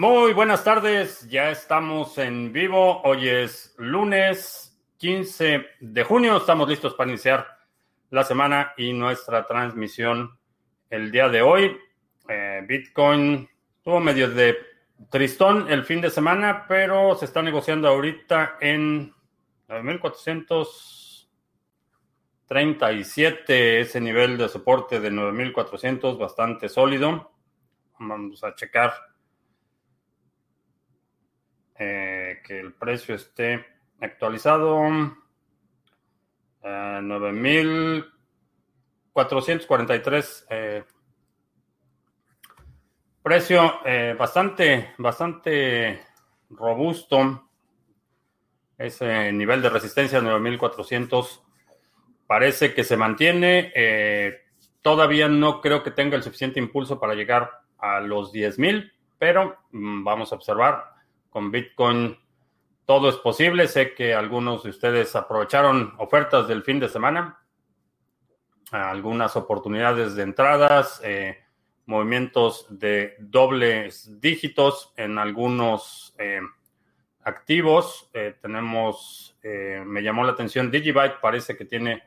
Muy buenas tardes, ya estamos en vivo. Hoy es lunes 15 de junio. Estamos listos para iniciar la semana y nuestra transmisión el día de hoy. Eh, Bitcoin tuvo medio de tristón el fin de semana, pero se está negociando ahorita en 9437, ese nivel de soporte de 9400, bastante sólido. Vamos a checar eh, que el precio esté actualizado. a 9.443. Eh, precio eh, bastante, bastante robusto. Ese nivel de resistencia 9.400 parece que se mantiene. todavía no creo que tenga el suficiente impulso para llegar a los 10.000, pero mm, vamos a observar con Bitcoin todo es posible. Sé que algunos de ustedes aprovecharon ofertas del fin de semana, algunas oportunidades de entradas, eh, movimientos de dobles dígitos en algunos eh, activos. Eh, tenemos, me llamó la atención, Digibyte parece que tiene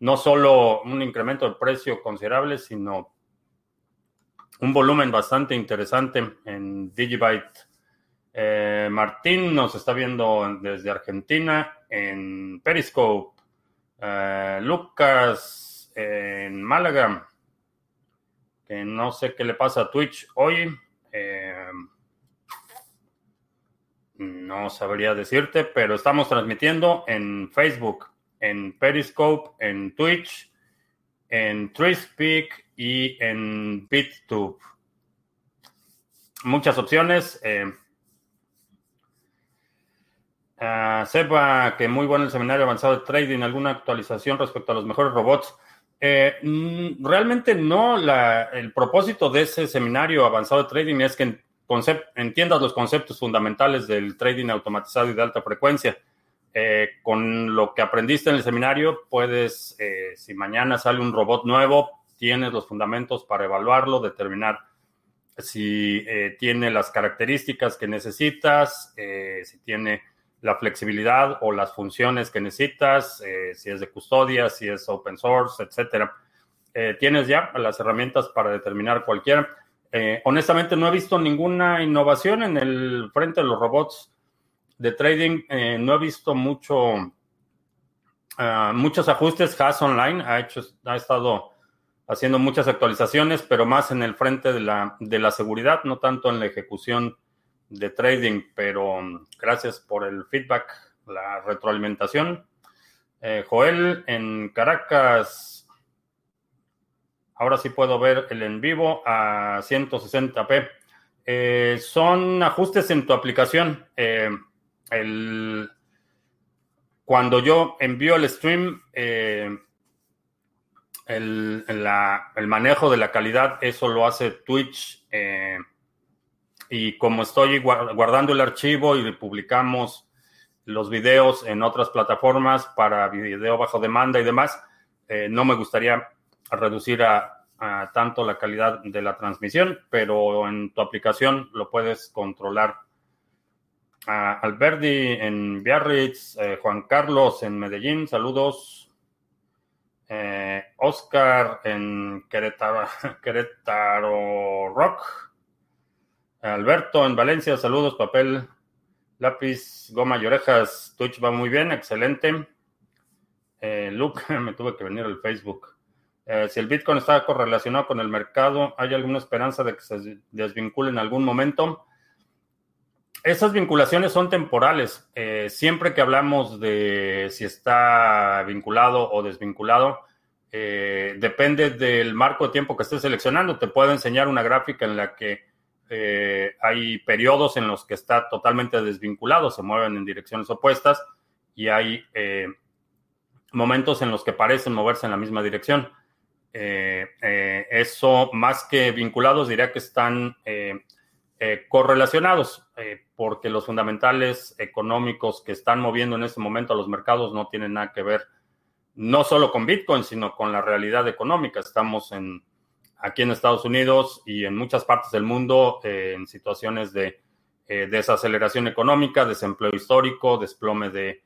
no solo un incremento de precio considerable, sino un volumen bastante interesante en Digibyte eh, Martín nos está viendo desde Argentina en Periscope. Eh, Lucas en Málaga. Que no sé qué le pasa a Twitch hoy. Eh, no sabría decirte, pero estamos transmitiendo en Facebook, en Periscope, en Twitch, en Trispeak y en BitTube. Muchas opciones. Uh, sepa que muy bueno el seminario avanzado de trading, alguna actualización respecto a los mejores robots. Eh, mm, realmente no, el propósito de ese seminario avanzado de trading es que entiendas los conceptos fundamentales del trading automatizado y de alta frecuencia. Eh, con lo que aprendiste en el seminario, puedes, eh, si mañana sale un robot nuevo, tienes los fundamentos para evaluarlo, determinar si tiene las características que necesitas, si tiene la flexibilidad o las funciones que necesitas, eh, si es de custodia, si es open source, etcétera. Eh, tienes ya las herramientas para determinar cualquiera. Eh, honestamente, no he visto ninguna innovación en el frente de los robots de trading. no he visto mucho, ah, muchos ajustes. Haas Online ha, hecho, ha estado haciendo muchas actualizaciones, pero más en el frente de la, de la seguridad, no tanto en la ejecución de trading, pero mm, gracias por el feedback, la retroalimentación. Eh, Joel en Caracas. Ahora sí puedo ver el en vivo a 160p. Eh, son ajustes en tu aplicación. Eh, el, cuando yo envío el stream, el, el, manejo de la calidad, eso lo hace Twitch y como estoy guardando el archivo y publicamos los videos en otras plataformas para video bajo demanda y demás, eh, no me gustaría reducir a, tanto la calidad de la transmisión, pero en tu aplicación lo puedes controlar. Alberdi en Biarritz, eh, Juan Carlos en Medellín, saludos. Eh, Oscar en Querétaro Rock. Alberto en Valencia, saludos, papel, lápiz, goma y orejas. Twitch va muy bien, excelente. Eh, Luke, me tuve que venir al Facebook. Eh, si el Bitcoin está correlacionado con el mercado, ¿hay alguna esperanza de que se desvincule en algún momento? Esas vinculaciones son temporales. Eh, siempre que hablamos de si está vinculado o desvinculado, depende del marco de tiempo que estés seleccionando. Te puedo enseñar una gráfica en la que eh, hay periodos en los que está totalmente desvinculado, se mueven en direcciones opuestas y hay eh, momentos en los que parecen moverse en la misma dirección. Eh, eso, más que vinculados, diría que están correlacionados, porque los fundamentales económicos que están moviendo en este momento a los mercados no tienen nada que ver no solo con Bitcoin, sino con la realidad económica. Estamos en aquí en Estados Unidos y en muchas partes del mundo eh, en situaciones de desaceleración económica, desempleo histórico, desplome de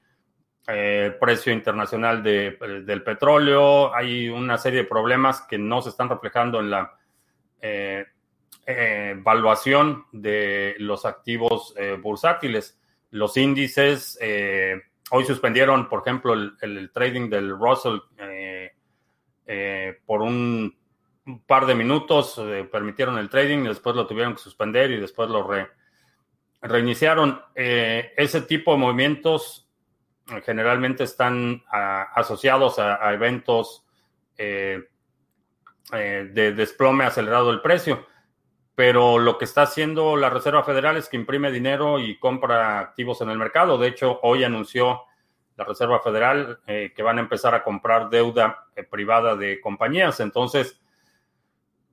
precio internacional del petróleo. Hay una serie de problemas que no se están reflejando en la evaluación de los activos bursátiles. Los índices hoy suspendieron, por ejemplo, el, trading del Russell eh, eh, por un, par de minutos, eh, permitieron el trading, y después lo tuvieron que suspender y después lo reiniciaron. ese tipo de movimientos generalmente están asociados a, eventos de desplome acelerado del precio pero lo que está haciendo la Reserva Federal es que imprime dinero y compra activos en el mercado. De hecho, hoy anunció la Reserva Federal eh, que van a empezar a comprar deuda eh, privada de compañías. Entonces,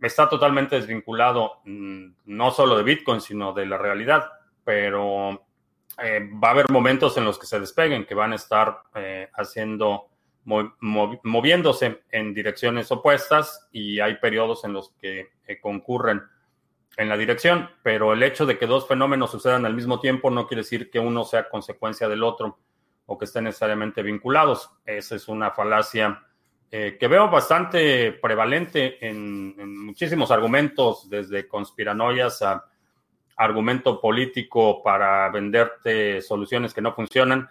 está totalmente desvinculado mm, no solo de Bitcoin, sino de la realidad. Pero eh, va a haber momentos en los que se despeguen, que van a estar haciendo, moviéndose en direcciones opuestas y hay periodos en los que concurren en la dirección, pero el hecho de que dos fenómenos sucedan al mismo tiempo no quiere decir que uno sea consecuencia del otro o que estén necesariamente vinculados. Esa es una falacia eh, que veo bastante prevalente en, muchísimos argumentos, desde conspiranoias a argumento político para venderte soluciones que no funcionan.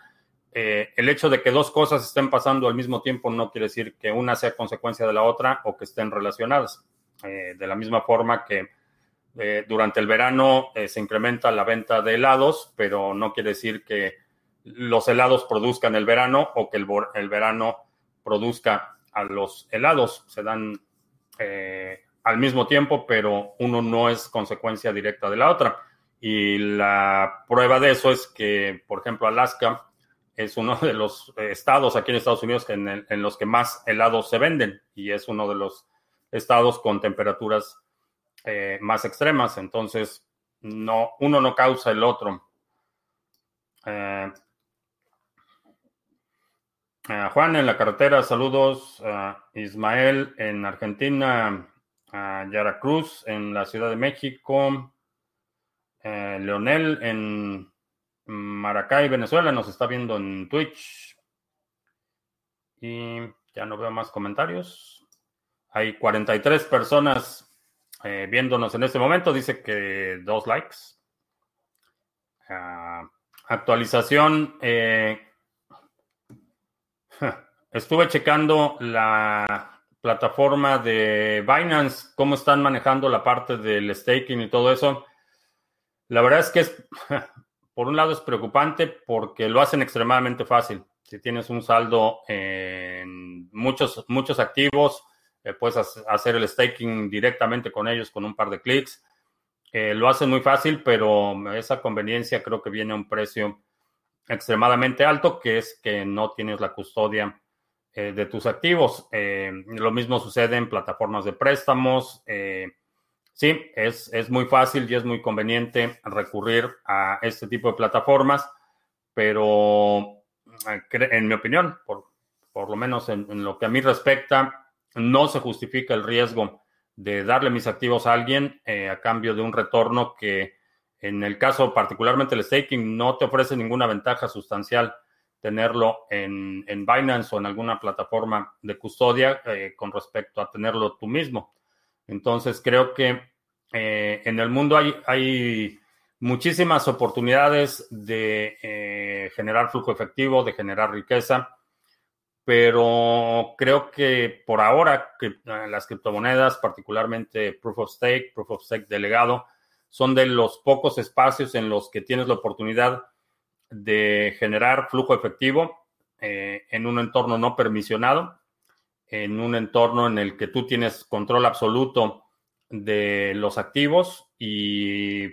Eh, el hecho de que dos cosas estén pasando al mismo tiempo no quiere decir que una sea consecuencia de la otra o que estén relacionadas. Eh, de la misma forma que eh, durante el verano eh, se incrementa la venta de helados, pero no quiere decir que los helados produzcan el verano o que el, verano produzca a los helados. Se dan eh, al mismo tiempo, pero uno no es consecuencia directa de la otra. Y la prueba de eso es que, por ejemplo, Alaska es uno de los estados aquí en Estados Unidos en, en los que más helados se venden y es uno de los estados con temperaturas eh, más extremas, entonces no, uno no causa el otro. Eh, Juan en la carretera, saludos. Ismael en Argentina, Yara Cruz en la Ciudad de México, Leonel en Maracay, Venezuela, nos está viendo en Twitch. Y ya no veo más comentarios. Hay 43 personas eh, viéndonos en este momento, dice que dos likes. Ah, actualización. Eh, estuve checando la plataforma de Binance, cómo están manejando la parte del staking y todo eso. La verdad es que es, por un lado es preocupante porque lo hacen extremadamente fácil. Si tienes un saldo en muchos, muchos activos, eh, puedes hacer el staking directamente con ellos con un par de clics. Eh, lo hacen muy fácil, pero esa conveniencia creo que viene a un precio extremadamente alto, que es que no tienes la custodia eh, de tus activos. lo mismo sucede en plataformas de préstamos. sí, es, es muy fácil y es muy conveniente recurrir a este tipo de plataformas, pero en mi opinión, por, por lo menos en lo que a mí respecta, no se justifica el riesgo de darle mis activos a alguien eh, a cambio de un retorno que en el caso particularmente el staking no te ofrece ninguna ventaja sustancial tenerlo en, Binance o en alguna plataforma de custodia eh, con respecto a tenerlo tú mismo. Entonces creo que eh, en el mundo hay, hay muchísimas oportunidades de generar flujo efectivo, de generar riqueza pero creo que por ahora eh, las criptomonedas, particularmente Proof of Stake, Proof of Stake delegado, son de los pocos espacios en los que tienes la oportunidad de generar flujo efectivo eh, en un entorno no permisionado, en un entorno en el que tú tienes control absoluto de los activos y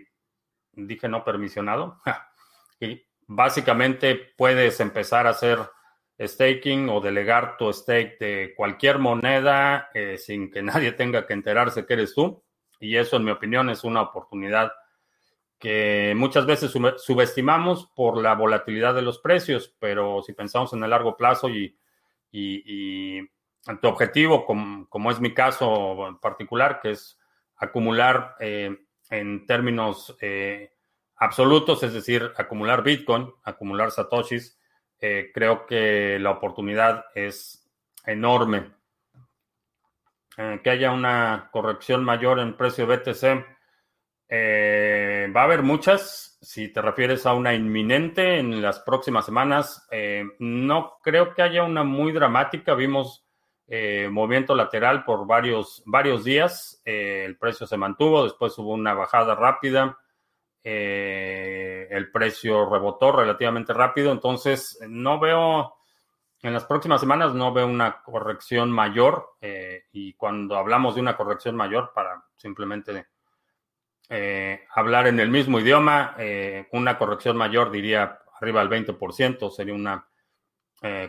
dije no permisionado. y básicamente puedes empezar a hacer staking o delegar tu stake de cualquier moneda eh, sin que nadie tenga que enterarse que eres tú. Y eso, en mi opinión, es una oportunidad que muchas veces subestimamos por la volatilidad de los precios, pero si pensamos en el largo plazo y, tu objetivo, como, es mi caso en particular, que es acumular eh, en términos eh, absolutos, es decir, acumular Bitcoin, acumular Satoshis, eh, creo que la oportunidad es enorme. Eh, que haya una corrección mayor en precio BTC, eh, va a haber muchas. Si te refieres a una inminente en las próximas semanas, no creo que haya una muy dramática. Vimos movimiento lateral por varios, varios días. el precio se mantuvo, después hubo una bajada rápida eh, el precio rebotó relativamente rápido, entonces no veo, en las próximas semanas no veo una corrección mayor eh, y cuando hablamos de una corrección mayor, para simplemente eh, hablar en el mismo idioma, una corrección mayor diría arriba del 20%, sería una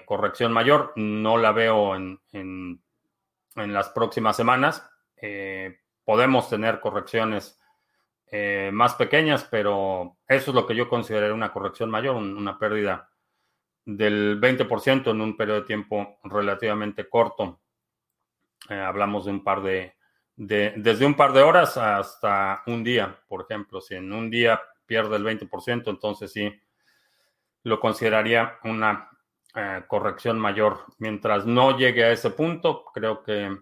corrección mayor, no la veo en, en, las próximas semanas. podemos tener correcciones eh, más pequeñas, pero eso es lo que yo consideraría una corrección mayor, una pérdida del 20% en un periodo de tiempo relativamente corto. Eh, hablamos de un par de, desde un par de horas hasta un día, por ejemplo. Si en un día pierde el 20%, entonces sí lo consideraría una eh, corrección mayor. Mientras no llegue a ese punto, creo que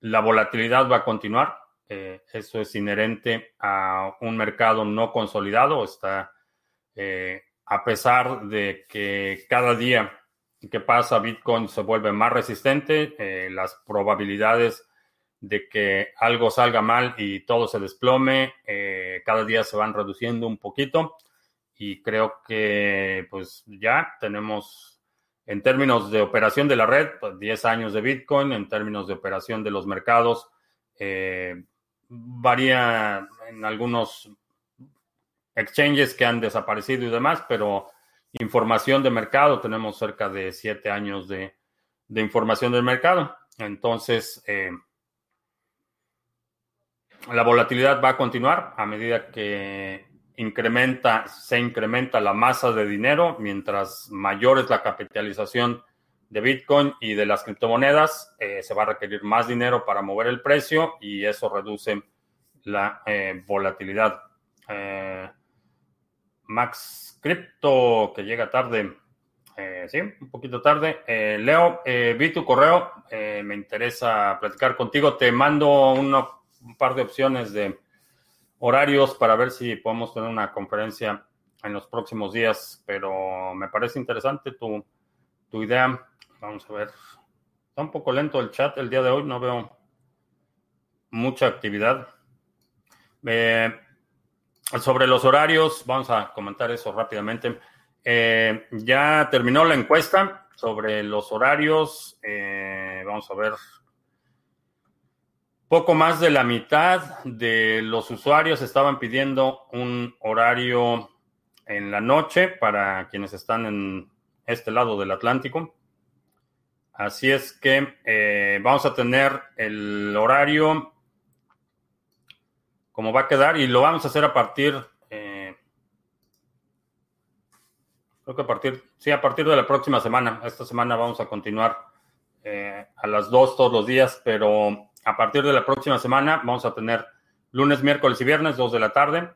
la volatilidad va a continuar eh, eso es inherente a un mercado no consolidado. Está, eh, a pesar de que cada día que pasa Bitcoin se vuelve más resistente, eh, las probabilidades de que algo salga mal y todo se desplome, cada día se van reduciendo un poquito. Y creo que pues ya tenemos en términos de operación de la red, 10 pues, años de Bitcoin, en términos de operación de los mercados, varía en algunos exchanges que han desaparecido y demás, pero información de mercado, tenemos cerca de siete años de, información del mercado. Entonces, eh, la volatilidad va a continuar a medida que incrementa, se incrementa la masa de dinero, mientras mayor es la capitalización de Bitcoin y de las criptomonedas, eh, se va a requerir más dinero para mover el precio y eso reduce la eh, volatilidad. Max Crypto, que llega tarde. sí, un poquito tarde. Leo, vi tu correo, me interesa platicar contigo. Te mando un par de opciones de horarios para ver si podemos tener una conferencia en los próximos días, pero me parece interesante tu, tu idea. Vamos a ver. Está un poco lento el chat el día de hoy, no veo mucha actividad. Eh, sobre los horarios, vamos a comentar eso rápidamente. Eh, ya terminó la encuesta sobre los horarios. Eh, vamos a ver. Poco más de la mitad de los usuarios estaban pidiendo un horario en la noche para quienes están en este lado del Atlántico. Así es que eh, vamos a tener el horario como va a quedar y lo vamos a hacer a partir, eh, creo que a partir, sí, a partir de la próxima semana. Esta semana vamos a continuar eh, a las 2 todos los días, pero a partir de la próxima semana vamos a tener lunes, miércoles y viernes 2 de la tarde,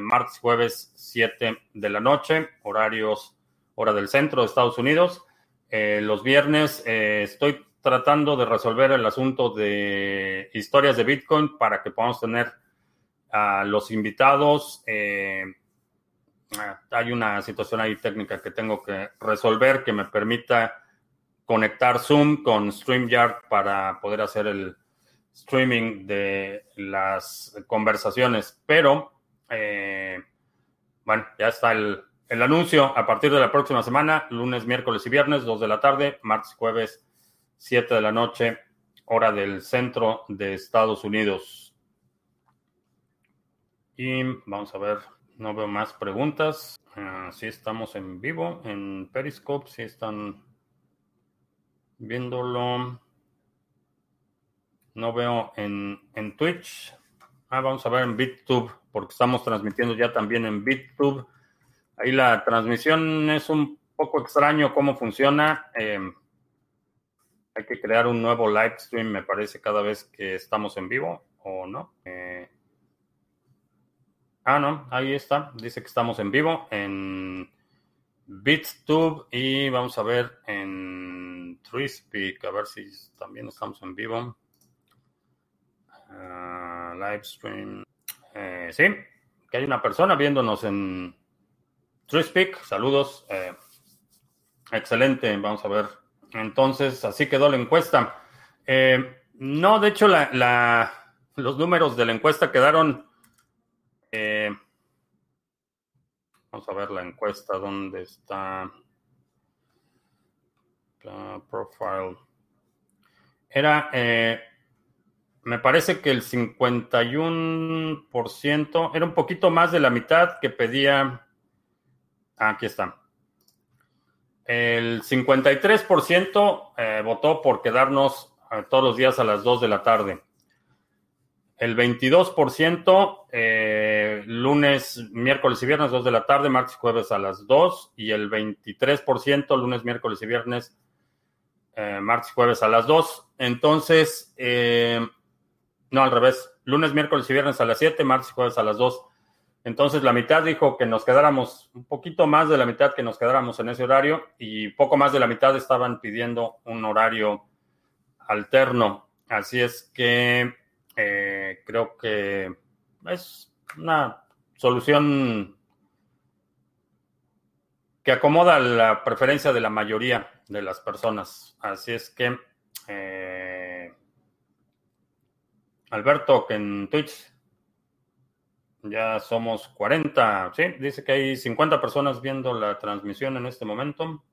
martes, jueves 7 de la noche, horarios, hora del centro de Estados Unidos. Eh, los viernes eh, estoy tratando de resolver el asunto de historias de Bitcoin para que podamos tener a los invitados. Eh, hay una situación ahí técnica que tengo que resolver que me permita conectar Zoom con StreamYard para poder hacer el streaming de las conversaciones. Pero, bueno, ya está el, el anuncio a partir de la próxima semana, lunes, miércoles y viernes, 2 de la tarde, martes, jueves, 7 de la noche, hora del centro de Estados Unidos. Y vamos a ver, no veo más preguntas. Uh, sí estamos en vivo en Periscope, si están viéndolo. No veo en, en Twitch. Ah, vamos a ver en BitTube, porque estamos transmitiendo ya también en BitTube. Ahí la transmisión es un poco extraño cómo funciona. Eh, hay que crear un nuevo live stream, me parece, cada vez que estamos en vivo, ¿o no? Eh, Ah, no, ahí está. Dice que estamos en vivo en BitTube y vamos a ver en TreeSpeak, a ver si también estamos en vivo. Uh, live stream. Eh, sí, que hay una persona viéndonos en TreeSpeak. Saludos. Eh, excelente, vamos a ver. Entonces, así quedó la encuesta. Eh, no, de hecho, los números de la encuesta quedaron eh, vamos a ver la encuesta, ¿dónde está? Profile. Era, eh, me parece que el 51%, era un poquito más de la mitad que pedía, ah, aquí está. El 53% eh, votó por quedarnos todos los días a las 2 de la tarde el 22% eh, lunes, miércoles y viernes 2 de la tarde, martes y jueves a las 2 y el 23% lunes, miércoles y viernes, eh, martes y jueves a las 2. Entonces, eh, no al revés, lunes, miércoles y viernes a las 7, martes y jueves a las 2. Entonces la mitad dijo que nos quedáramos, un poquito más de la mitad que nos quedáramos en ese horario y poco más de la mitad estaban pidiendo un horario alterno. Así es que eh, creo que es una solución que acomoda la preferencia de la mayoría de las personas. Así es que, eh, Alberto, que en Twitch ya somos 40, sí, dice que hay 50 personas viendo la transmisión en este momento.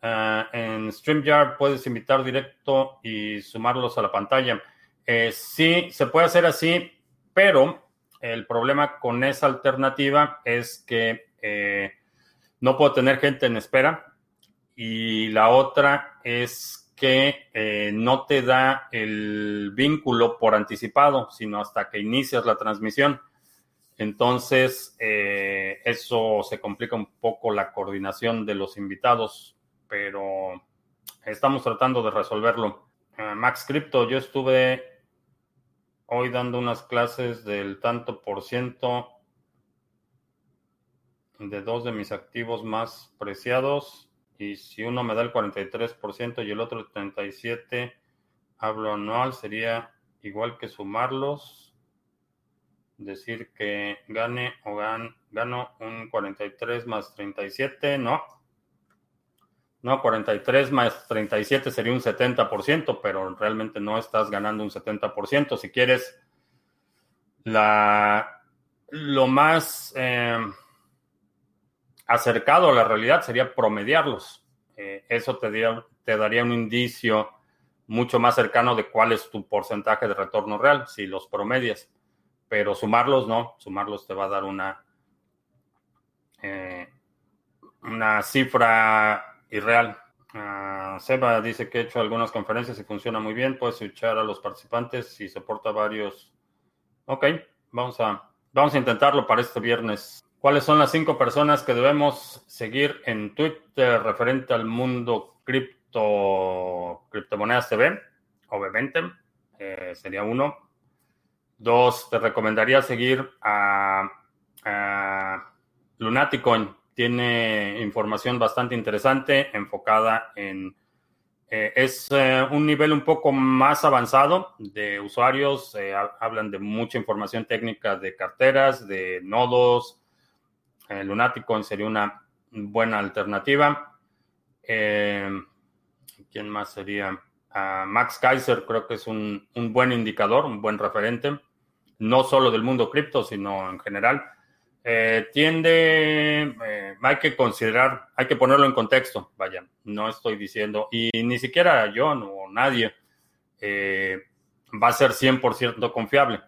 Ah, en StreamYard puedes invitar directo y sumarlos a la pantalla. Eh, sí, se puede hacer así, pero el problema con esa alternativa es que eh, no puedo tener gente en espera y la otra es que eh, no te da el vínculo por anticipado, sino hasta que inicias la transmisión. Entonces, eso se complica un poco la coordinación de los invitados, pero estamos tratando de resolverlo. Max Crypto, yo estuve hoy dando unas clases del tanto por ciento de dos de mis activos más preciados. Y si uno me da el 43% y el otro el 37%, hablo anual, sería igual que sumarlos. Decir que gane o gano un 43 más 37, no. No, 43 más 37 sería un 70%, pero realmente no estás ganando un 70%. Si quieres la, lo más eh, acercado a la realidad sería promediarlos. Eh, eso te, te daría un indicio mucho más cercano de cuál es tu porcentaje de retorno real, si los promedias. Pero sumarlos no, sumarlos te va a dar una, eh, una cifra irreal. Uh, Seba dice que ha hecho algunas conferencias y funciona muy bien. Puedes escuchar a los participantes y soporta varios. Ok, vamos a, vamos a intentarlo para este viernes. ¿Cuáles son las cinco personas que debemos seguir en Twitter referente al mundo cripto, criptomonedas TV? Obviamente, eh, sería uno. Dos, te recomendaría seguir a, a Lunaticoin tiene información bastante interesante enfocada en... Eh, es eh, un nivel un poco más avanzado de usuarios, eh, hablan de mucha información técnica de carteras, de nodos. Lunaticon sería una buena alternativa. ¿Quién más sería? Ah, Max Kaiser creo que es un, un buen indicador, un buen referente, no solo del mundo cripto, sino en general. Eh, tiende, eh, hay que considerar, hay que ponerlo en contexto, vaya, no estoy diciendo, y ni siquiera yo o nadie eh, va a ser 100% confiable.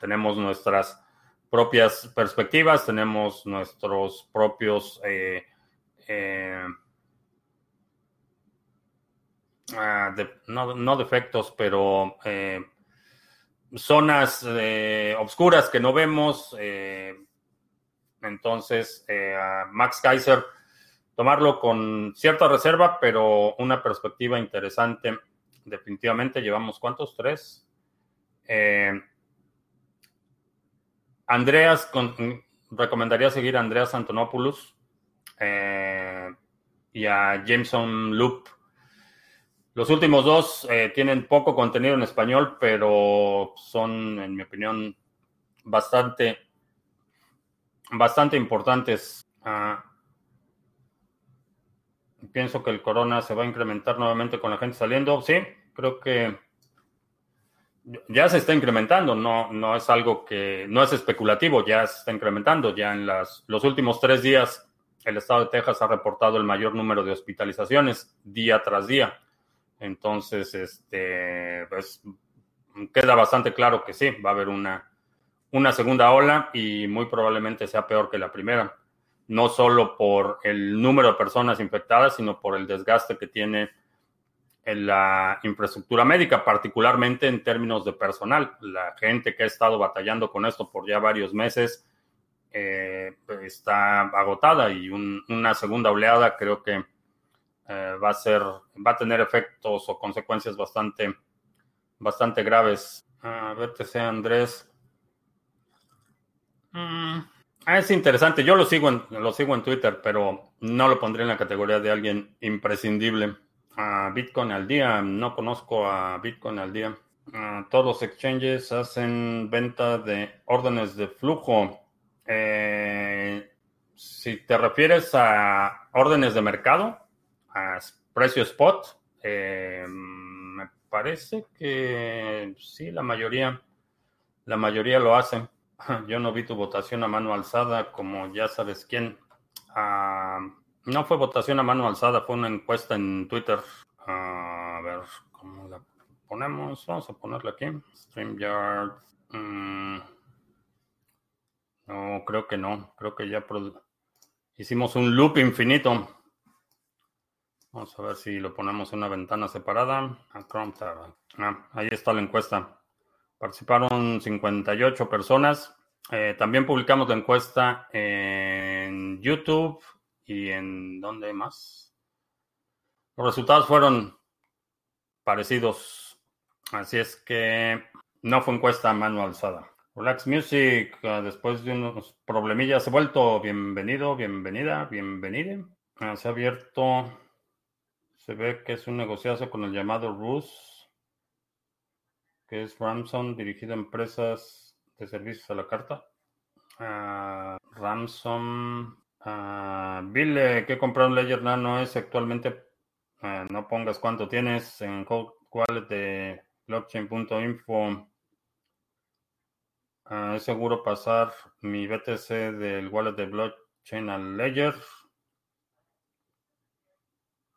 tenemos nuestras propias perspectivas, tenemos nuestros propios ah, no, no, defectos, pero zonas eh, obscuras que no vemos. Eh, entonces, eh, Max Kaiser, tomarlo con cierta reserva, pero una perspectiva interesante. Definitivamente llevamos cuántos? Tres. Andreas, recomendaría seguir a Andreas Antonopoulos y a Jameson Loop. Los últimos dos tienen poco contenido en español, pero son, en mi opinión, bastante, bastante importantes. Ah, pienso que el corona se va a incrementar nuevamente con la gente saliendo. Sí, creo que ya se está incrementando, no, no es algo que, no es especulativo, ya se está incrementando. Ya en las, los últimos tres días, el estado de Texas ha reportado el mayor número de hospitalizaciones día tras día. Entonces, este, pues, queda bastante claro que sí, va a haber una, una segunda ola y muy probablemente sea peor que la primera no solo por el número de personas infectadas, sino por el desgaste que tiene en la infraestructura médica, particularmente en términos de personal. La gente que ha estado batallando con esto por ya varios meses eh, está agotada y una segunda oleada creo que eh, va a ser, va a tener efectos o consecuencias bastante, bastante graves. A ver, te sea Andrés. Mm. Ah, es interesante. Yo lo sigo, en, lo sigo en Twitter, pero no lo pondré en la categoría de alguien imprescindible. Bitcoin al día, no conozco a Bitcoin al día. todos los exchanges hacen venta de órdenes de flujo. Eh, si te refieres a órdenes de mercado, a precio spot, eh, me parece que sí, la mayoría, la mayoría lo hacen. Yo no vi tu votación a mano alzada, como ya sabes quién. Ah, no fue votación a mano alzada, fue una encuesta en Twitter. Ah, a ver, ¿cómo la ponemos? Vamos a ponerla aquí. StreamYard. Mm, no, creo que no. Creo que ya hicimos un loop infinito. Vamos a ver si lo ponemos en una ventana separada. Ah, ahí está la encuesta. Participaron 58 personas. Eh, también publicamos la encuesta en YouTube y en ¿dónde más? Los resultados fueron parecidos. Así es que no fue encuesta a mano alzada. Relax Music, ah, después de unos problemillas, ha vuelto bienvenido, bienvenida, bienvenida. Ah, se ha abierto, se ve que es un negociazo con el llamado Rus que es Ramson, dirigido a empresas de servicios a la carta. Uh, Ramson, uh, Bill, que compraron Ledger Nano es actualmente, ah, no pongas cuánto tienes en wallet de blockchain.info. es seguro pasar mi BTC del wallet de blockchain al Ledger.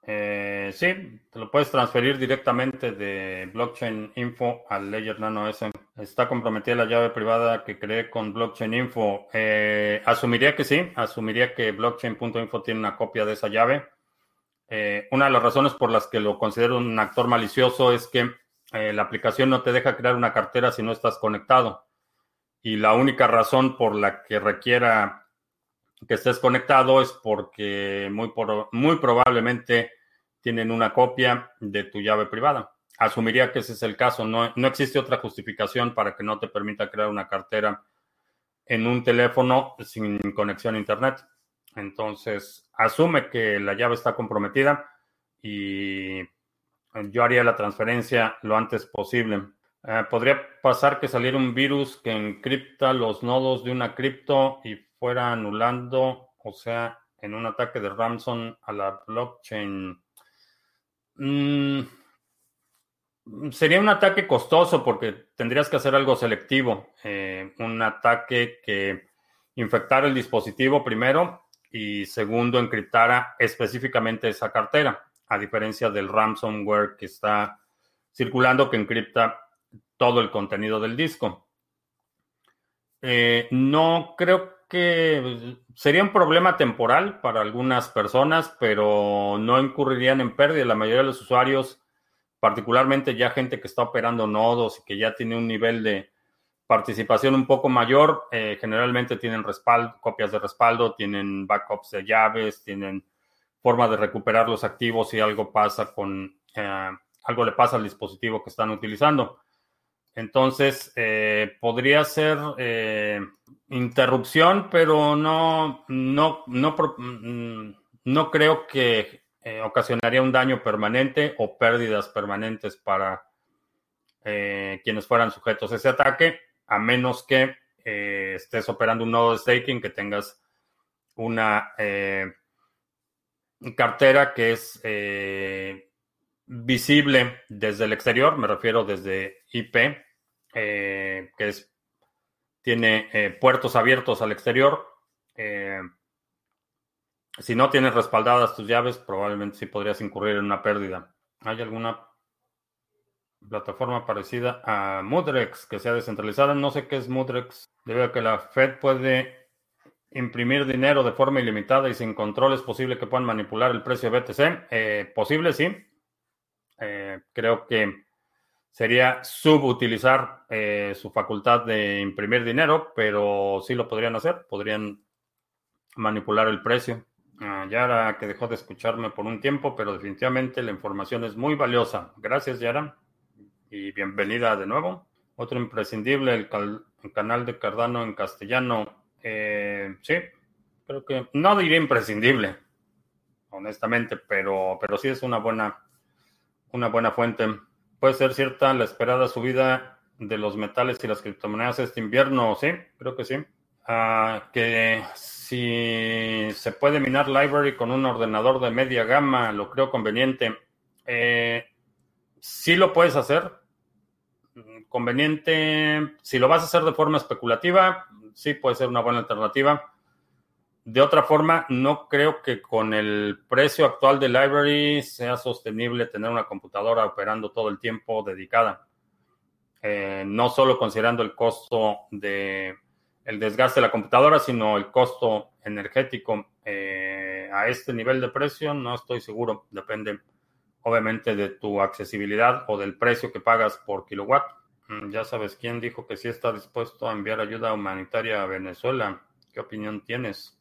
Eh, sí, te lo puedes transferir directamente de Blockchain Info al Ledger Nano S. Está comprometida la llave privada que creé con Blockchain Info. Eh, asumiría que sí, asumiría que Blockchain.info tiene una copia de esa llave. Eh, una de las razones por las que lo considero un actor malicioso es que la aplicación no te deja crear una cartera si no estás conectado. Y la única razón por la que requiera que estés conectado es porque muy, muy probablemente tienen una copia de tu llave privada. Asumiría que ese es el caso. No, no existe otra justificación para que no te permita crear una cartera en un teléfono sin conexión a Internet. Entonces, asume que la llave está comprometida y yo haría la transferencia lo antes posible. Eh, podría pasar que saliera un virus que encripta los nodos de una cripto y fuera anulando, o sea, en un ataque de Ramson a la blockchain. Mm, sería un ataque costoso porque tendrías que hacer algo selectivo. Eh, un ataque que infectara el dispositivo primero y segundo encriptara específicamente esa cartera, a diferencia del ransomware que está circulando que encripta todo el contenido del disco. Eh, no creo sería un problema temporal para algunas personas, pero no incurrirían en pérdida. La mayoría de los usuarios, particularmente ya gente que está operando nodos y que ya tiene un nivel de participación un poco mayor, eh, generalmente tienen respaldo, copias de respaldo, tienen backups de llaves, tienen forma de recuperar los activos si algo pasa con eh, algo le pasa al dispositivo que están utilizando. Entonces, podría ser interrupción, pero no, no, no, mm, no creo que ocasionaría un daño permanente o pérdidas permanentes para quienes fueran sujetos a ese ataque, a menos que estés operando un nodo de staking, que tengas una cartera que es eh, visible desde el exterior, me refiero desde IP, eh, que es, tiene eh, puertos abiertos al exterior. si no tienes respaldadas tus llaves, probablemente sí podrías incurrir en una pérdida. ¿Hay alguna plataforma parecida a Mudrex que sea descentralizada? No sé qué es Mudrex. Debido a que la Fed puede imprimir dinero de forma ilimitada y sin control, es posible que puedan manipular el precio de BTC. Eh, posible, sí. Eh, creo que sería subutilizar eh, su facultad de imprimir dinero, pero sí lo podrían hacer. Podrían manipular el precio. Ah, Yara, que dejó de escucharme por un tiempo, pero definitivamente la información es muy valiosa. Gracias, Yara. Y bienvenida de nuevo. Otro imprescindible, el canal de Cardano en castellano. Eh, sí, creo que no diría imprescindible, honestamente, pero, pero sí es una buena, una buena fuente. Puede ser cierta la esperada subida de los metales y las criptomonedas este invierno, sí, creo que sí. Ah, que si se puede minar Library con un ordenador de media gama, lo creo conveniente. Eh, sí lo puedes hacer. Conveniente, si lo vas a hacer de forma especulativa, sí puede ser una buena alternativa. De otra forma, no creo que con el precio actual de Library sea sostenible tener una computadora operando todo el tiempo dedicada. Eh, no solo considerando el costo de el desgaste de la computadora, sino el costo energético. Eh, a este nivel de precio no estoy seguro. Depende, obviamente, de tu accesibilidad o del precio que pagas por kilowatt. Mm, ya sabes quién dijo que sí está dispuesto a enviar ayuda humanitaria a Venezuela. ¿Qué opinión tienes?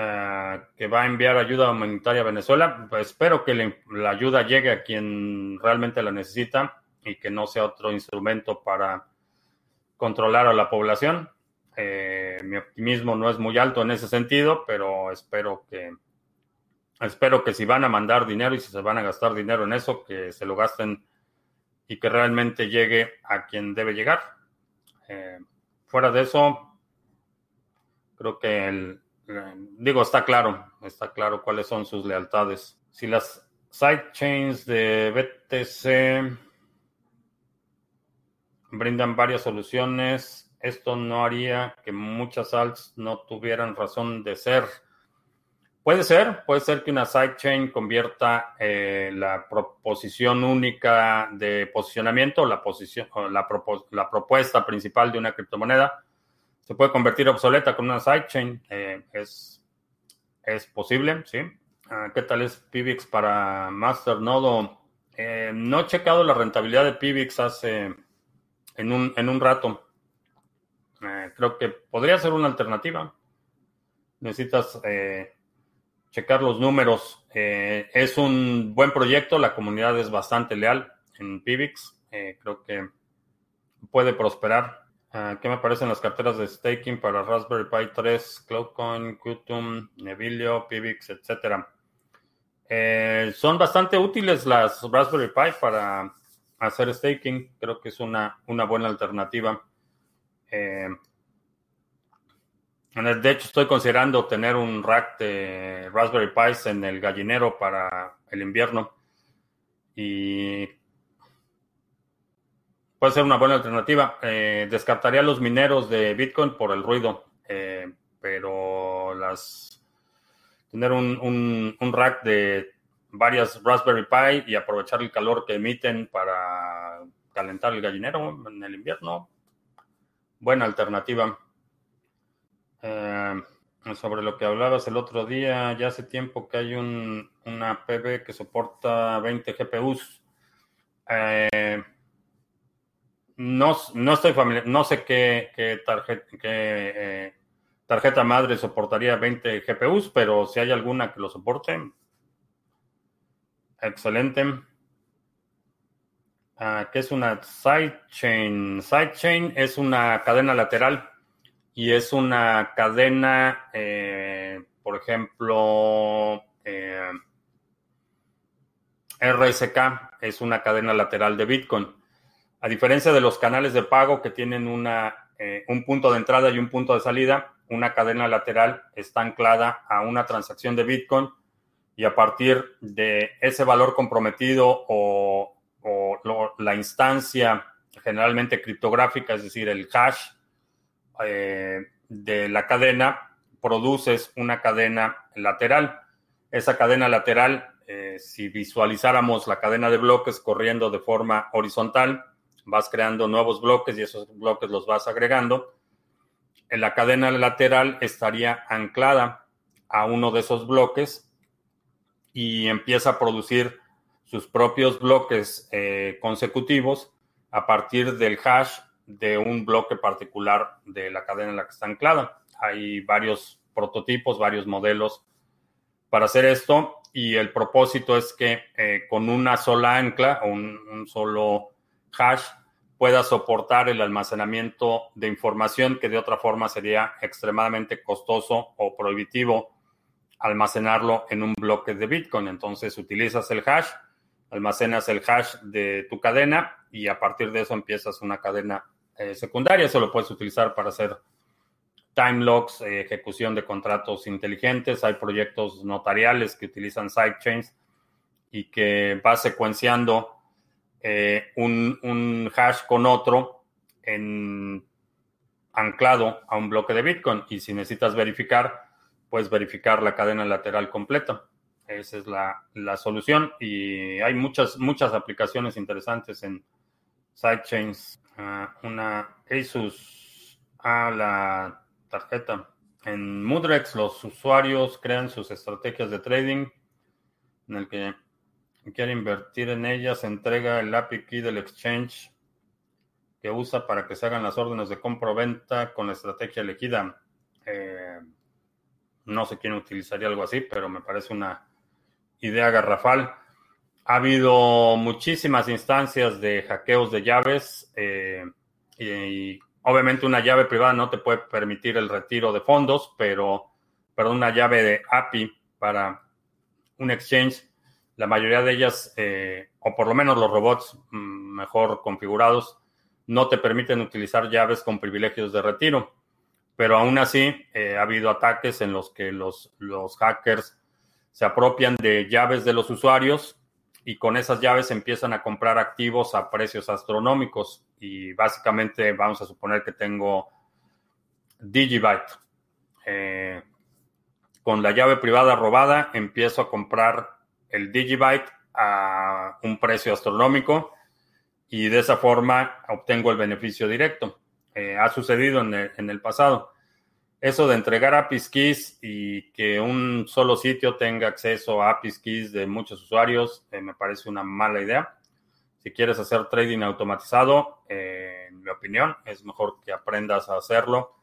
Eh, que va a enviar ayuda humanitaria a Venezuela. Pues espero que la ayuda llegue a quien realmente la necesita y que no sea otro instrumento para controlar a la población. Eh, mi optimismo no es muy alto en ese sentido, pero espero que espero que si van a mandar dinero y si se van a gastar dinero en eso, que se lo gasten y que realmente llegue a quien debe llegar. Eh, fuera de eso, creo que el, digo, está claro, está claro cuáles son sus lealtades. Si las sidechains de BTC brindan varias soluciones, esto no haría que muchas alts no tuvieran razón de ser. Puede ser, puede ser que una sidechain convierta eh, la proposición única de posicionamiento, la, posición, la, la, propuesta principal de una criptomoneda, se puede convertir obsoleta con una sidechain. Eh, es, es posible, ¿sí? Ah, ¿Qué tal es Pivix para Masternodo? Eh, no he checado la rentabilidad de Pivix hace en un, en un rato. creo que podría ser una alternativa. Necesitas checar los números. Eh, es un buen proyecto, la comunidad es bastante leal en. Eh, creo que puede prosperar. Ah, ¿Qué me parecen las carteras de staking para Raspberry Pi 3, Cloudcoin, Qtum, Nevilio, Pivix, etcétera? Eh, son bastante útiles las Raspberry Pi para hacer staking. Creo que es una, una buena alternativa. De hecho, estoy considerando tener un rack de Raspberry Pis en el gallinero para el invierno. Y puede ser una buena alternativa. Eh, descartaría los mineros de Bitcoin por el ruido, eh, pero las tener un, un, rack de varias Raspberry Pi y aprovechar el calor que emiten para calentar el gallinero en el invierno, buena alternativa. Eh, sobre lo que hablabas el otro día, ya hace tiempo que hay un, una PB que soporta 20 GPUs. No, no, estoy familiar, no sé qué, tarjeta, eh, tarjeta madre soportaría 20 GPUs, pero si hay alguna que lo soporte, excelente. Ah, ¿Qué es una sidechain? Sidechain es una cadena lateral y es una cadena, eh, por ejemplo, eh, RSK es una cadena lateral de Bitcoin. A diferencia de los canales de pago que tienen una, eh, un punto de entrada y un punto de salida, una cadena lateral está anclada a una transacción de Bitcoin y a partir de ese valor comprometido o, la instancia generalmente criptográfica, es decir, el hash eh, de la cadena, produces una cadena lateral. Esa cadena lateral, eh, si visualizáramos la cadena de bloques corriendo de forma horizontal, vas creando nuevos bloques y esos bloques los vas agregando. En la cadena lateral estaría anclada a uno de esos bloques y empieza a producir sus propios bloques eh, consecutivos a partir del hash de un bloque particular de la cadena en la que está anclada. Hay varios prototipos, varios modelos para hacer esto y el propósito es que eh, con una sola ancla o un, solo hash pueda soportar el almacenamiento de información que de otra forma sería extremadamente costoso o prohibitivo almacenarlo en un bloque de Bitcoin. Entonces utilizas el hash, almacenas el hash de tu cadena y a partir de eso empiezas una cadena eh, secundaria. Eso lo puedes utilizar para hacer time locks, eh, ejecución de contratos inteligentes. Hay proyectos notariales que utilizan sidechains y que va secuenciando eh, un, un, hash con otro en, anclado a un bloque de Bitcoin. Y si necesitas verificar, puedes verificar la cadena lateral completa. Esa es la, solución y hay muchas, muchas aplicaciones interesantes en sidechains. Ah, una Asus a la tarjeta. En Mudrex los usuarios crean sus estrategias de trading en el que quiere invertir en ellas, entrega el API key del exchange que usa para que se hagan las órdenes de compra o venta con la estrategia elegida. Eh, no sé quién utilizaría algo así, pero me parece una idea garrafal. Ha habido muchísimas instancias de hackeos de llaves eh, y, obviamente una llave privada no te puede permitir el retiro de fondos, pero, pero una llave de API para un exchange, la mayoría de ellas, eh, o por lo menos los robots mm, mejor configurados, no te permiten utilizar llaves con privilegios de retiro pero aún así eh, ha habido ataques en los que los, los hackers se apropian de llaves de los usuarios y con esas llaves empiezan a comprar activos a precios astronómicos. Y básicamente vamos a suponer que tengo Digibyte. Eh, con la llave privada robada empiezo a comprar el Digibyte a un precio astronómico y de esa forma obtengo el beneficio directo. Eh, ha sucedido en el, pasado. Eso de entregar APIs keys y que un solo sitio tenga acceso a APIs keys de muchos usuarios eh, me parece una mala idea. Si quieres hacer trading automatizado, eh, en mi opinión, es mejor que aprendas a hacerlo,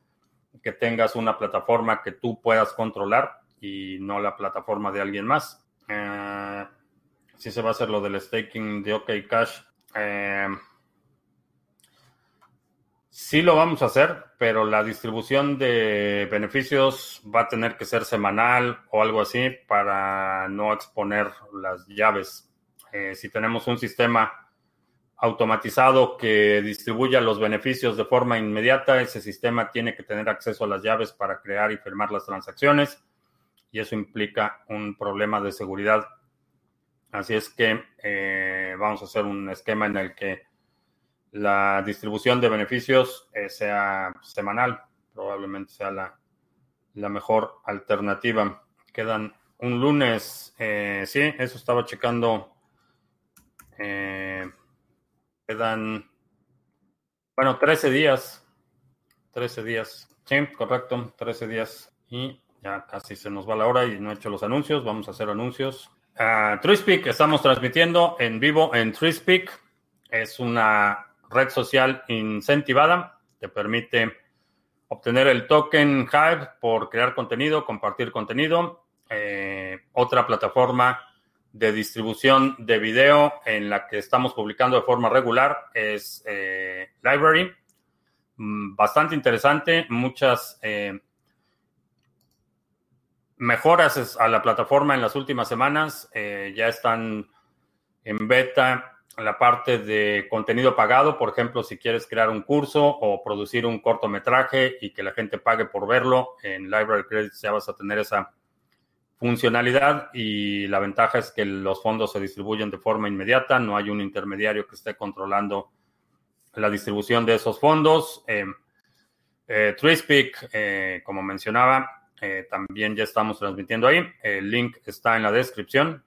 que tengas una plataforma que tú puedas controlar y no la plataforma de alguien más. Si se va a hacer lo del staking de OK Cash. Sí lo vamos a hacer, pero la distribución de beneficios va a tener que ser semanal o algo así para no exponer las llaves. Eh, si tenemos un sistema automatizado que distribuya los beneficios de forma inmediata, ese sistema tiene que tener acceso a las llaves para crear y firmar las transacciones y eso implica un problema de seguridad. Así es que eh, vamos a hacer un esquema en el que la distribución de beneficios eh, sea semanal, probablemente sea la, mejor alternativa. Quedan un lunes, eh, sí, eso estaba checando. Quedan, bueno, 13 días. 13 días. Sí, correcto, 13 días. Y ya casi se nos va la hora y no he hecho los anuncios. Vamos a hacer anuncios. Uh, estamos transmitiendo en vivo en TreeSpeak. Es una red social incentivada, te permite obtener el token Hive por crear contenido, compartir contenido. Eh, otra plataforma de distribución de video en la que estamos publicando de forma regular es eh, Library. Mm, bastante interesante, muchas eh, mejoras a la plataforma en las últimas semanas. Eh, ya están en beta la parte de contenido pagado, por ejemplo, si quieres crear un curso o producir un cortometraje y que la gente pague por verlo, en Library Credits ya vas a tener esa funcionalidad y la ventaja es que los fondos se distribuyen de forma inmediata, no hay un intermediario que esté controlando la distribución de esos fondos. Eh, eh, eh como mencionaba, eh, también ya estamos transmitiendo ahí. El link está en la descripción.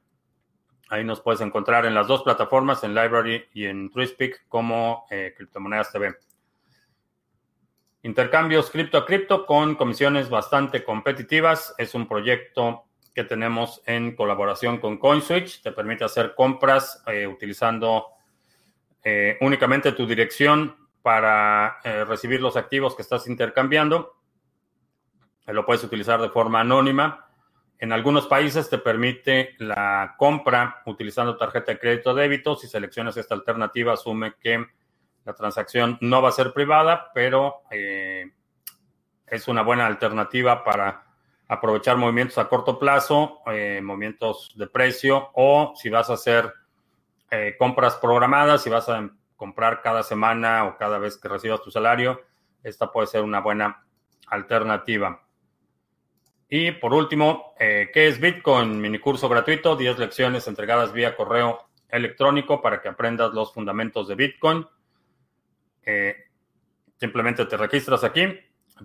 Ahí nos puedes encontrar en las dos plataformas, en Library y en TreeSpeak, como Criptomonedas TV. Intercambios cripto a cripto con comisiones bastante competitivas. Es un proyecto que tenemos en colaboración con CoinSwitch. Te permite hacer compras eh, utilizando eh, únicamente tu dirección para eh, recibir los activos que estás intercambiando. Lo puedes utilizar de forma anónima. En algunos países te permite la compra utilizando tarjeta de crédito o débito. Si seleccionas esta alternativa, asume que la transacción no va a ser privada, pero es una buena alternativa para aprovechar movimientos a corto plazo, eh, movimientos de precio, o si vas a hacer eh, compras programadas, si vas a comprar cada semana o cada vez que recibas tu salario, esta puede ser una buena alternativa. Y por último, eh, ¿qué es Bitcoin? Mini curso gratuito, 10 lecciones entregadas vía correo electrónico para que aprendas los fundamentos de Bitcoin. simplemente te registras aquí,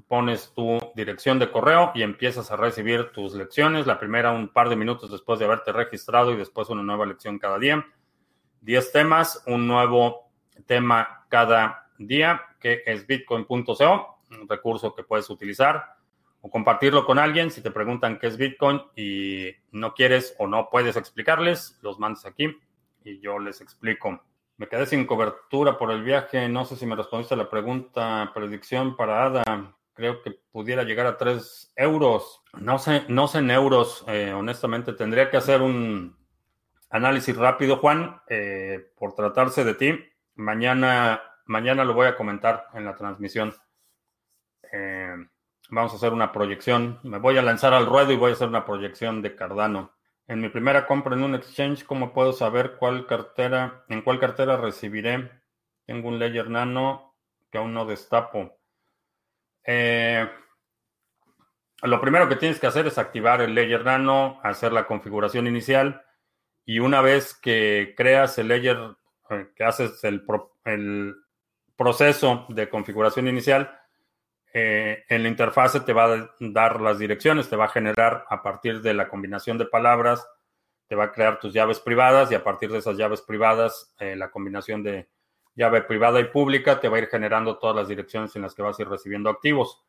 pones tu dirección de correo y empiezas a recibir tus lecciones. La primera un par de minutos después de haberte registrado y después una nueva lección cada día. 10 temas, un nuevo tema cada día, que es bitcoin.co, un recurso que puedes utilizar o compartirlo con alguien. Si te preguntan qué es Bitcoin y no quieres o no puedes explicarles, los mandas aquí y yo les explico. Me quedé sin cobertura por el viaje. No sé si me respondiste a la pregunta. Predicción para ADA creo que pudiera llegar a 3 euros. No sé, no sé en euros, eh, honestamente. Tendría que hacer un análisis rápido, Juan, eh, por tratarse de ti. Mañana, mañana lo voy a comentar en la transmisión. Eh, vamos a hacer una proyección. Me voy a lanzar al ruedo y voy a hacer una proyección de Cardano. En mi primera compra en un exchange, ¿cómo puedo saber cuál cartera, en cuál cartera recibiré? Tengo un Ledger Nano que aún no destapo. Eh, lo primero que tienes que hacer es activar el Ledger Nano, hacer la configuración inicial y una vez que creas el Ledger, eh, que haces el, proceso de configuración inicial, eh, en la interfase te va a dar las direcciones, te va a generar a partir de la combinación de palabras, te va a crear tus llaves privadas y a partir de esas llaves privadas, la combinación de llave privada y pública, te va a ir generando todas las direcciones en las que vas a ir recibiendo activos.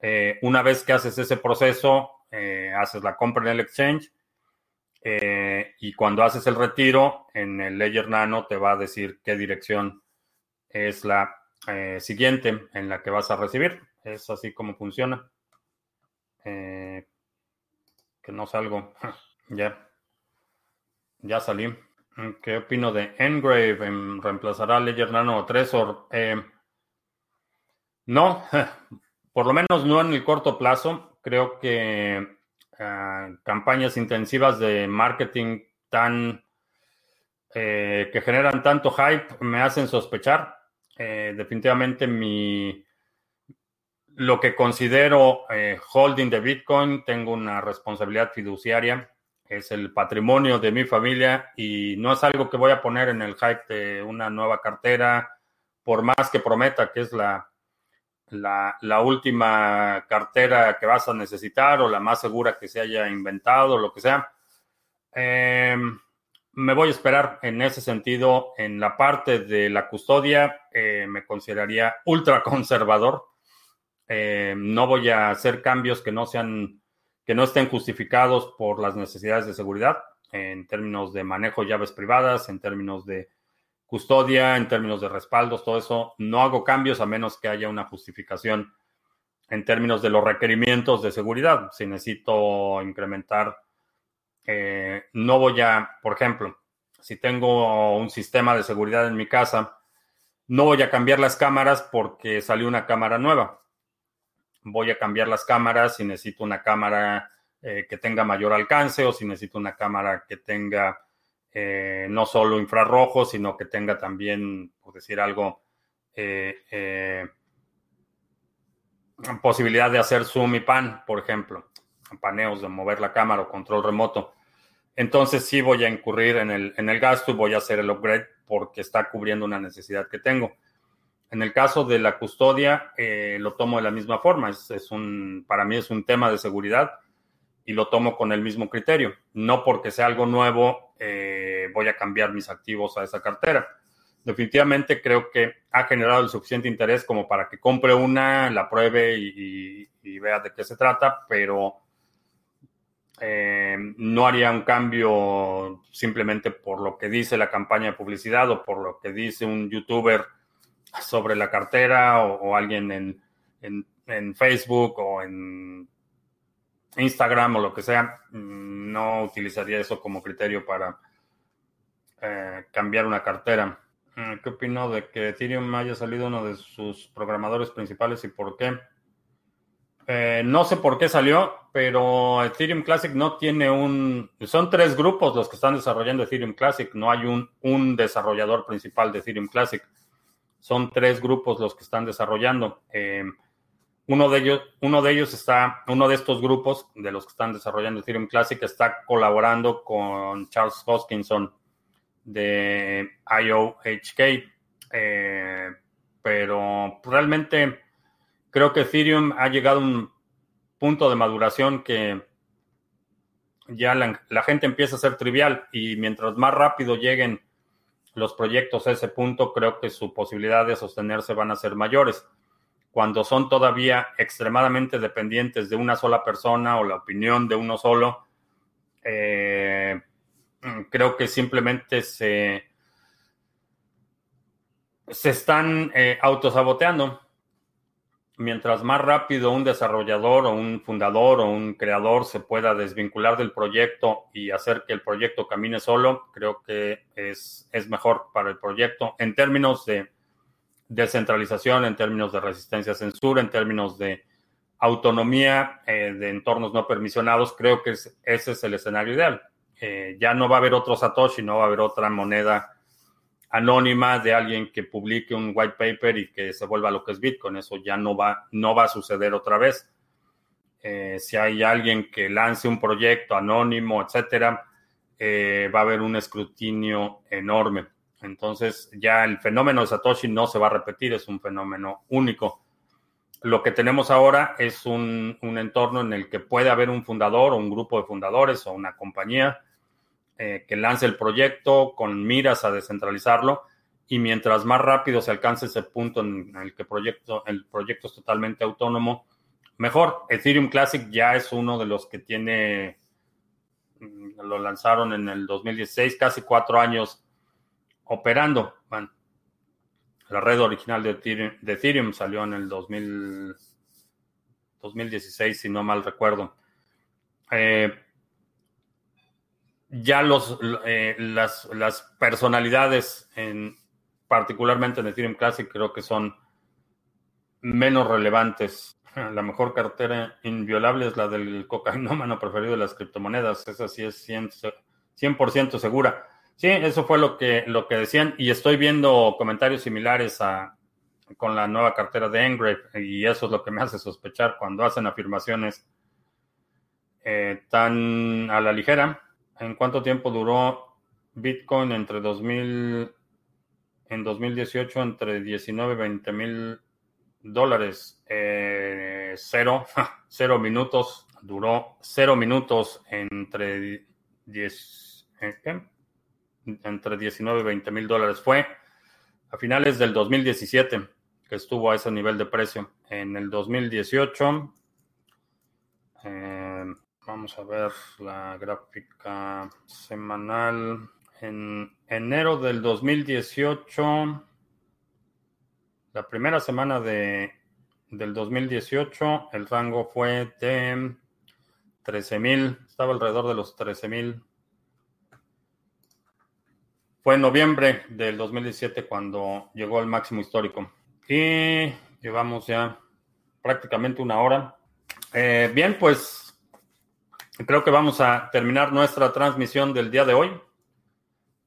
Eh, una vez que haces ese proceso, eh, haces la compra en el exchange eh, y cuando haces el retiro en el Ledger Nano te va a decir qué dirección es la siguiente en la que vas a recibir. Es así como funciona. que no salgo. ya. Ya salí. ¿Qué opino de Engrave? ¿Reemplazará a Ledger Nano o Trezor? Eh, no, por lo menos no en el corto plazo. Creo que ah, campañas intensivas de marketing tan eh, que generan tanto hype me hacen sospechar. Eh, definitivamente mi lo que considero holding de Bitcoin, tengo una responsabilidad fiduciaria es el patrimonio de mi familia y no es algo que voy a poner en el hype de una nueva cartera, por más que prometa que es la, la, última cartera que vas a necesitar o la más segura que se haya inventado, lo que sea. Em, me voy a esperar en ese sentido. En la parte de la custodia, eh, me consideraría ultra conservador. Em, no voy a hacer cambios que no sean que no estén justificados por las necesidades de seguridad en términos de manejo de llaves privadas, en términos de custodia, en términos de respaldos, todo eso. No hago cambios a menos que haya una justificación en términos de los requerimientos de seguridad. Si necesito incrementar Eh, no voy a, por ejemplo, si tengo un sistema de seguridad en mi casa, no voy a cambiar las cámaras porque salió una cámara nueva. Voy a cambiar las cámaras si necesito una cámara eh, que tenga mayor alcance o si necesito una cámara que tenga eh, no solo infrarrojo, sino que tenga también, por decir algo, eh, posibilidad de hacer zoom y pan, por ejemplo, paneos de mover la cámara o control remoto. Entonces sí voy a incurrir en el, en el gasto y voy a hacer el upgrade porque está cubriendo una necesidad que tengo. En el caso de la custodia, eh, lo tomo de la misma forma. Es, un, para mí es un tema de seguridad y lo tomo con el mismo criterio. No porque sea algo nuevo, eh, voy a cambiar mis activos a esa cartera. Definitivamente creo que ha generado el suficiente interés como para que compre una, la pruebe y vea de qué se trata, pero eh, no haría un cambio simplemente por lo que dice la campaña de publicidad o por lo que dice un youtuber sobre la cartera o, alguien en, Facebook o en Instagram o lo que sea. Mm, no utilizaría eso como criterio para eh, cambiar una cartera. Mm, ¿Qué opino de que Ethereum haya salido uno de sus programadores principales y por qué? Eh, no sé por qué salió, pero Ethereum Classic no tiene un... Son tres grupos los que están desarrollando Ethereum Classic, no hay un, un desarrollador principal de Ethereum Classic. Son tres grupos los que están desarrollando. Eh, uno, de ellos, uno de ellos está, uno de estos grupos de los que están desarrollando Ethereum Classic está colaborando con Charles Hoskinson de IOHK, eh, pero realmente creo que Ethereum ha llegado a un punto de maduración que ya la, gente empieza a ser trivial y mientras más rápido lleguen los proyectos a ese punto, creo que su posibilidad de sostenerse van a ser mayores. Cuando son todavía extremadamente dependientes de una sola persona o la opinión de uno solo, eh, creo que simplemente se, se están eh, autosaboteando mientras más rápido un desarrollador o un fundador o un creador se pueda desvincular del proyecto y hacer que el proyecto camine solo, creo que es, es mejor para el proyecto en términos de descentralización, en términos de resistencia a censura, en términos de autonomía eh, de entornos no permisionados, creo que ese es el escenario ideal. Eh, ya no va a haber otro Satoshi, no va a haber otra moneda anónima de alguien que publique un white paper y que se vuelva lo que es Bitcoin. Eso ya no va, no va a suceder otra vez. Eh, si hay alguien que lance un proyecto anónimo, etcétera, eh, va a haber un escrutinio enorme. Entonces, ya el fenómeno de Satoshi no se va a repetir, es un fenómeno único. Lo que tenemos ahora es un, un entorno en el que puede haber un fundador o un grupo de fundadores o una compañía eh, que lance el proyecto con miras a descentralizarlo y mientras más rápido se alcance ese punto en el que proyecto, el proyecto es totalmente autónomo, mejor. Ethereum Classic ya es uno de los que tiene, mm, lo lanzaron en el 2016, casi cuatro años operando. Bueno, la red original de Ethereum, de Ethereum salió en el 2000, 2016, si no mal recuerdo. Eh, ya los, eh, las, las, personalidades, en, particularmente en Ethereum Classic, creo que son menos relevantes. La mejor cartera inviolable es la del cocainómano preferido de las criptomonedas. Esa sí es 100%, 100 segura. Sí, eso fue lo que, lo que decían y estoy viendo comentarios similares a, con la nueva cartera de Engrave y eso es lo que me hace sospechar cuando hacen afirmaciones eh, tan a la ligera ¿En cuánto tiempo duró Bitcoin entre 2000, en 2018 entre 19 y 20 mil dólares? Eh, cero, cero minutos. Duró cero minutos entre 10, ¿eh, entre 19 y 20 mil dólares. Fue a finales del 2017 que estuvo a ese nivel de precio. En el 2018 eh, Vamos a ver la gráfica semanal. En enero del 2018, la primera semana de, del 2018, el rango fue de 13.000. estaba alrededor de los 13 mil. Fue en noviembre del 2017 cuando llegó al máximo histórico. Y llevamos ya prácticamente una hora. Eh, bien, pues creo que vamos a terminar nuestra transmisión del día de hoy.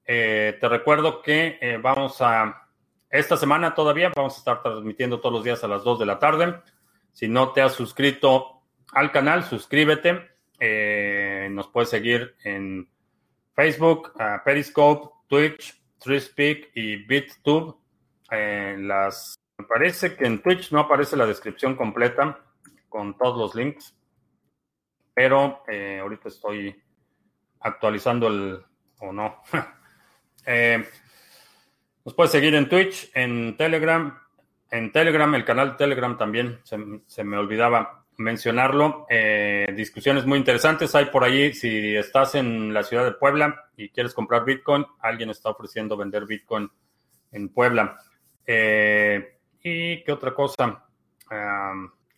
Eh, te recuerdo que eh, vamos a, esta semana todavía, vamos a estar transmitiendo todos los días a las 2 de la tarde. Si no te has suscrito al canal, suscríbete. nos puedes seguir en Facebook, Periscope, Twitch, TreeSpeak y BitTube. me parece que en Twitch no aparece la descripción completa con todos los links, pero eh, ahorita estoy actualizando el, o no. Eh, nos puedes seguir en Twitch, en Telegram, en Telegram, el canal Telegram también, se, me olvidaba mencionarlo. Eh, discusiones muy interesantes hay por ahí. Si estás en la ciudad de Puebla y quieres comprar Bitcoin, alguien está ofreciendo vender Bitcoin en Puebla. ¿Y qué otra cosa?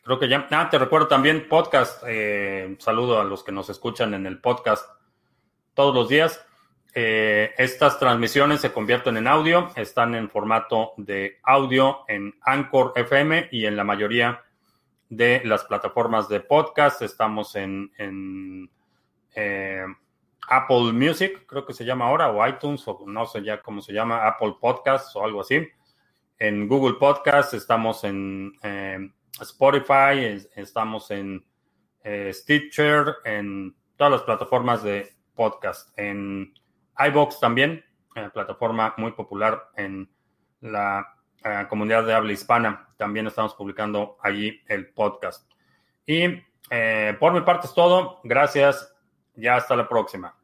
Creo que ya. Ah, te recuerdo también podcast. Eh, saludo a los que nos escuchan en el podcast todos los días. Eh, estas transmisiones se convierten en audio, están en formato de audio en Anchor FM y en la mayoría de las plataformas de podcast. Estamos en, eh, Apple Music, creo que se llama ahora, o iTunes, o no sé ya cómo se llama, Apple Podcasts o algo así. En Google Podcasts estamos en Spotify, estamos en eh, Stitcher, en todas las plataformas de podcast, en iBox también, eh, plataforma muy popular en la eh, comunidad de habla hispana. También estamos publicando allí el podcast. Y por mi parte es todo. Gracias. Ya hasta la próxima.